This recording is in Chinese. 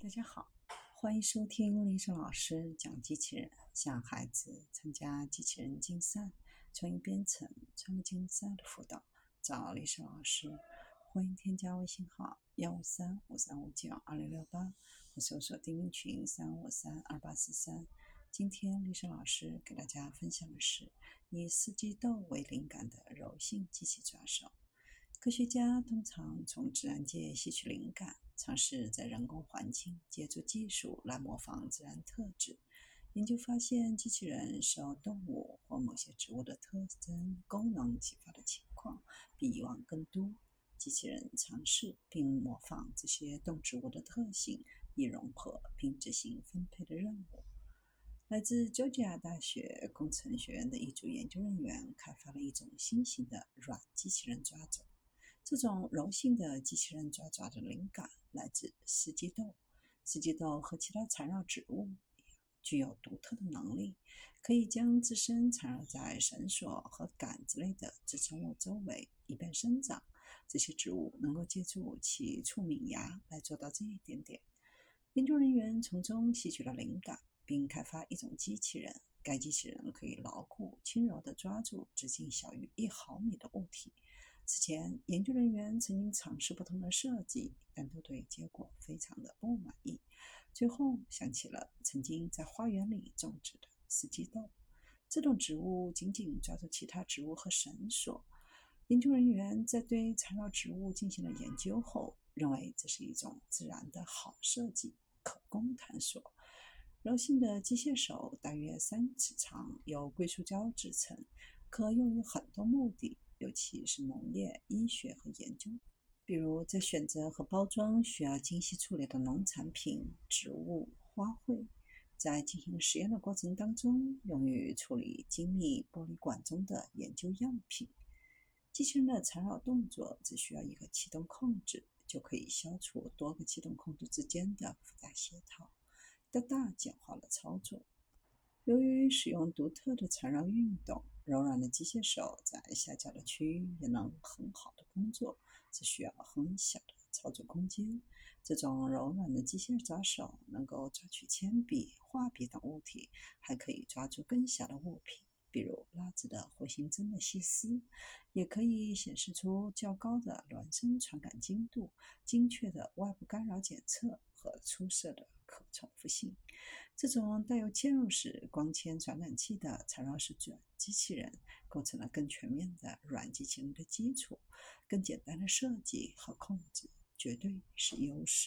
大家好，欢迎收听丽莎老师讲机器人，向孩子参加机器人竞赛、创意编程、创客竞赛的辅导，找丽莎老师。欢迎添加微信号幺五三五三五九二六六八，或搜索钉钉群三五三二八四三。今天丽莎老师给大家分享的是以四季豆为灵感的柔性机器抓手。科学家通常从自然界吸取灵感。尝试在人工环境借助技术来模仿自然特质。研究发现，机器人受动物或某些植物的特征功能启发的情况比以往更多。机器人尝试并模仿这些动植物的特性，以融合并执行分配的任务。来自乔治亚大学工程学院的一组研究人员开发了一种新型的软机器人抓走。这种柔性的机器人抓抓的灵感来自四季豆。四季豆和其他缠绕植物具有独特的能力，可以将自身缠绕在绳索和杆子类的支撑物周围，以便生长。这些植物能够借助其触敏芽来做到这一点点。研究人员从中吸取了灵感，并开发一种机器人。该机器人可以牢固、轻柔地抓住直径小于一毫米的物体。此前，研究人员曾经尝试不同的设计，但都对结果非常的不满意。最后，想起了曾经在花园里种植的四季豆。这种植物紧紧抓住其他植物和绳索。研究人员在对缠绕植物进行了研究后，认为这是一种自然的好设计，可供探索。柔性的机械手大约三尺长，由硅塑胶制成，可用于很多目的。尤其是农业、医学和研究，比如在选择和包装需要精细处理的农产品、植物、花卉；在进行实验的过程当中，用于处理精密玻璃管中的研究样品。机器人的缠绕动作只需要一个启动控制，就可以消除多个启动控制之间的复杂协调，大大简化了操作。由于使用独特的缠绕运动，柔软的机械手在下角的区域也能很好的工作，只需要很小的操作空间。这种柔软的机械抓手能够抓取铅笔、画笔等物体，还可以抓住更小的物品，比如拉直的回形针的细丝，也可以显示出较高的孪生传感精度、精确的外部干扰检测和出色的可重复性。这种带有嵌入式光纤传感器的缠绕式转机器人，构成了更全面的软机器人的基础。更简单的设计和控制，绝对是优势。